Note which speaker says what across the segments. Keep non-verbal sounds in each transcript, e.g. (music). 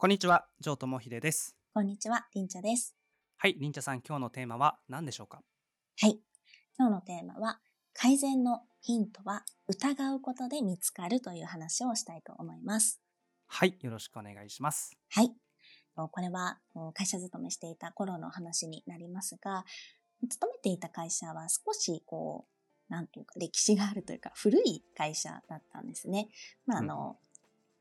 Speaker 1: こんにちは、城智秀です。
Speaker 2: こんにちは、りんちゃです。
Speaker 1: はい、りんちゃさん、今日のテーマは何でしょうか？
Speaker 2: はい。今日のテーマは、改善のヒントは疑うことで見つかるという話をしたいと思います。
Speaker 1: はい、よろしくお願いします。
Speaker 2: はい。これは会社勤めしていた頃の話になりますが、勤めていた会社は少しこう、なんというか歴史があるというか古い会社だったんですね。まああの、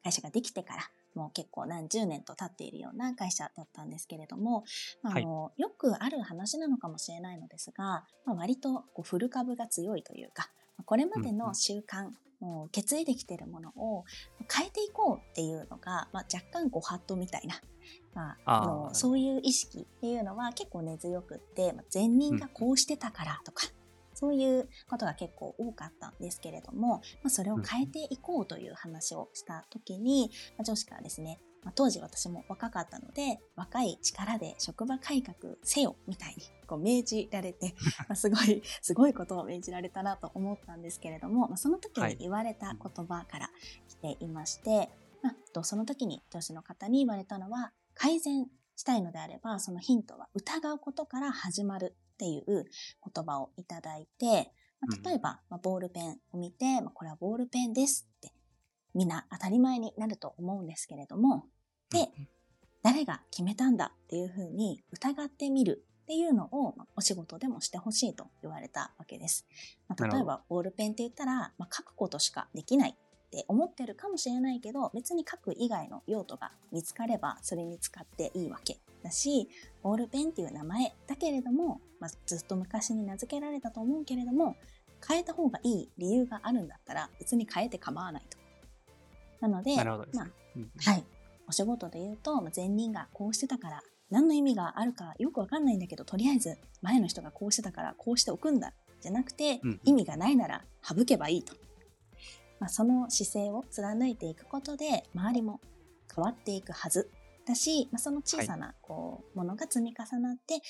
Speaker 2: 会社ができてからもう結構何十年と経っているような会社だったんですけれども、まああのよくある話なのかもしれないのですが、まあ、割とこう古株が強いというか、これまでの習慣、もう受け継いできているものを変えていこうっていうのが、まあ、若干ご法度みたいな、まあ、
Speaker 1: あ
Speaker 2: のそういう意識っていうのは結構根強くって、まあ、前任がこうしてたからとか、そういうことが結構多かったんですけれども、まあ、それを変えていこうという話をした時に、まあ、上司からですね、まあ、当時私も若かったので若い力で職場改革せよみたいにこう命じられて (laughs) まあすごいすごいことを命じられたなと思ったんですけれども、まあ、その時に言われた言葉から来ていまして、まあ、とその時に上司の方に言われたのは改善したいのであればそのヒントは疑うことから始まるっていう言葉をいただいて、まあ、例えば、まあ、ボールペンを見て、まあ、これはボールペンですってみんな当たり前になると思うんですけれどもで
Speaker 1: うん
Speaker 2: 誰が決めたんだっていうふうに疑ってみるっていうのを、まあお仕事でもしてほしいと言われたわけです。まあ、例えばボールペンって言ったら、まあ、書くことしかできないって思ってるかもしれないけど別に書く以外の用途が見つかればそれに使っていいわけだしボールペンっていう名前だけれども、まあ、ずっと昔に名付けられたと思うけれども変えた方がいい理由があるんだったら別に変えて構わないと。なので
Speaker 1: なるほどです
Speaker 2: まあ
Speaker 1: ね。うん
Speaker 2: はい。お仕事で言うと、まあ前任がこうしてたから、何の意味があるかよくわかんないんだけど、とりあえず前の人がこうしてたからこうしておくんだ。じゃなくて、
Speaker 1: うん
Speaker 2: 意味がないなら省けばいいと。まあ、その姿勢を貫いていくことで、周りも変わっていくはずだし、まあ、その小さなこう、ものが積み重なって、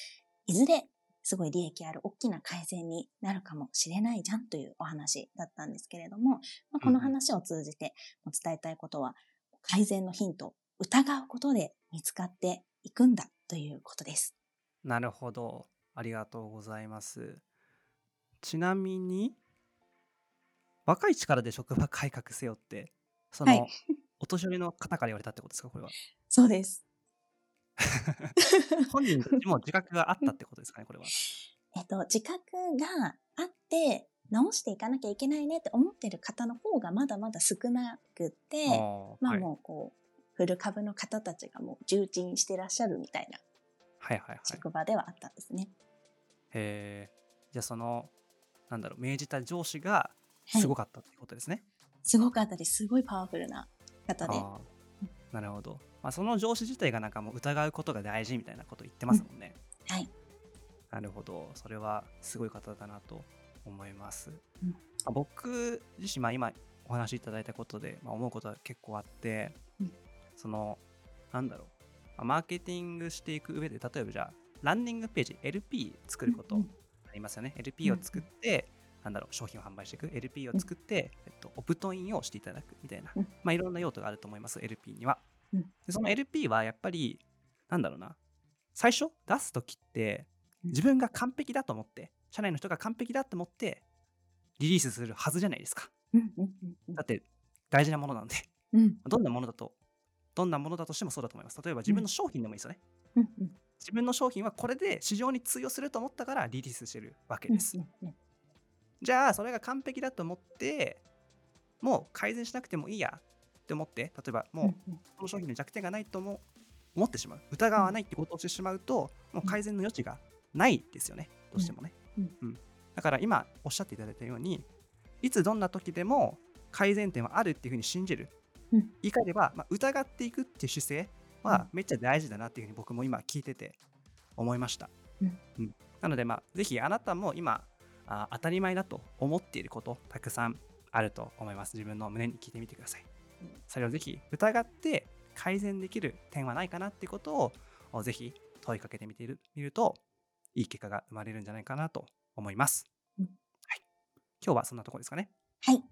Speaker 2: いずれすごい利益ある大きな改善になるかもしれないじゃんというお話だったんですけれども、まあ、この話を通じて伝えたいことは、改善のヒントを疑うことで見つかっていくんだということです。
Speaker 1: なるほど。ありがとうございます。ちなみに、若い力で職場改革せよって、その、
Speaker 2: はい
Speaker 1: お年寄りの方から言われたってことですか、これは？
Speaker 2: そうです。(laughs)
Speaker 1: 本人たちも自覚があったってことですかね、これは？
Speaker 2: えっと、自覚があって、直していかなきゃいけないねって思ってる方の方がまだまだ少なくって、まあ
Speaker 1: はい
Speaker 2: もうこう、古株の方たちがもう重鎮してらっしゃるみたいな
Speaker 1: はいはいはい。
Speaker 2: 職場ではあったんですね。
Speaker 1: へえ。じゃあその、なんだろう、命じた上司が
Speaker 2: はい
Speaker 1: すごかったってことですね。
Speaker 2: すごかったです。すごいパワフルな方で。
Speaker 1: なるほど。まあ、その上司自体がなんかもう疑うことが大事みたいなこと言ってますもんね。
Speaker 2: はい。
Speaker 1: なるほど。それはすごい方だなと思います。
Speaker 2: うん
Speaker 1: まあ僕自身、まあ、今お話しいただいたことで、まあ、思うことは結構あって、
Speaker 2: うん
Speaker 1: その、なんだろう、まあマーケティングしていく上で、例えばじゃあ、ランディングページ、LP 作ること
Speaker 2: うんうん
Speaker 1: ありますよね。LP を作って、なんだろう、商品を販売していく。LP を作って、えっと、オプトインをしていただくみたいな、
Speaker 2: うん
Speaker 1: まあ、いろんな用途があると思います、LP には。
Speaker 2: うん
Speaker 1: でその LP はやっぱり、なんだろうな、最初出すときって、自分が完璧だと思って、社内の人が完璧だと思って、リリースするはずじゃないですか。だって、大事なものなんで、
Speaker 2: うん
Speaker 1: どんなものだと、どんなものだとしてもそうだと思います。例えば自分の商品でもいいですよね。自分の商品はこれで市場に通用すると思ったからリリースしてるわけです。じゃあ、それが完璧だと思って、もう改善しなくてもいいやって思って、例えばもう
Speaker 2: うんうん
Speaker 1: この商品に弱点がないとも思ってしまう。疑わないってことをしてしまうと、もう改善の余地がないですよね。どうしてもね。
Speaker 2: うん
Speaker 1: うんだから今おっしゃっていただいたように、いつどんな時でも改善点はあるっていうふうに信じる。
Speaker 2: うん
Speaker 1: 言い換えれば、まあ、疑っていくっていう姿勢はめっちゃ大事だなっていうふうに僕も今聞いてて思いました。
Speaker 2: うん
Speaker 1: うんなので、まあ、ぜひあなたも今あ当たり前だと思っていることたくさんあると思います。自分の胸に聞いてみてください。それをぜひ疑って改善できる点はないかなっていうことをおぜひ問いかけてみているみるといい結果が生まれるんじゃないかなと思います。
Speaker 2: うん
Speaker 1: はい、今日はそんなところですかね。
Speaker 2: はい。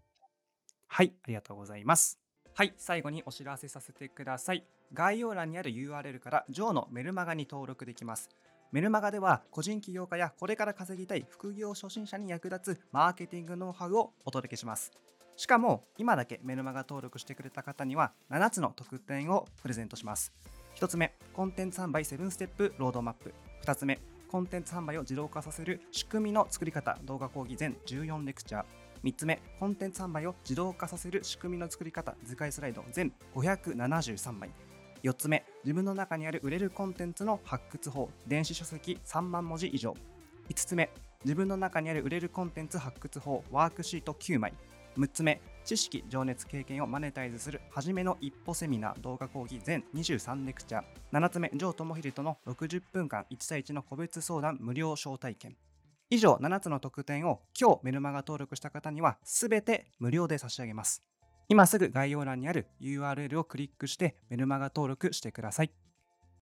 Speaker 1: はい、ありがとうございます。はい、最後にお知らせさせてください。概要欄にある URL からジョーのメルマガに登録できます。メルマガでは個人起業家やこれから稼ぎたい副業初心者に役立つマーケティングノウハウをお届けします。しかも今だけメルマガ登録してくれた方には7つの特典をプレゼントします。1つ目、コンテンツ販売7ステップロードマップ。2つ目、コンテンツ販売を自動化させる仕組みの作り方動画講義全14レクチャー。3つ目、コンテンツ販売を自動化させる仕組みの作り方図解スライド全573枚。4つ目、自分の中にある売れるコンテンツの発掘法電子書籍3万文字以上。5つ目、自分の中にある売れるコンテンツ発掘法ワークシート9枚。6つ目、知識、情熱、経験をマネタイズする初めの一歩セミナー動画講義全23レクチャー。7つ目、ジョー智秀との60分間1対1の個別相談無料招待券。以上7つの特典を今日メルマガ登録した方には全て無料で差し上げます。今すぐ概要欄にある URL をクリックしてメルマガ登録してください。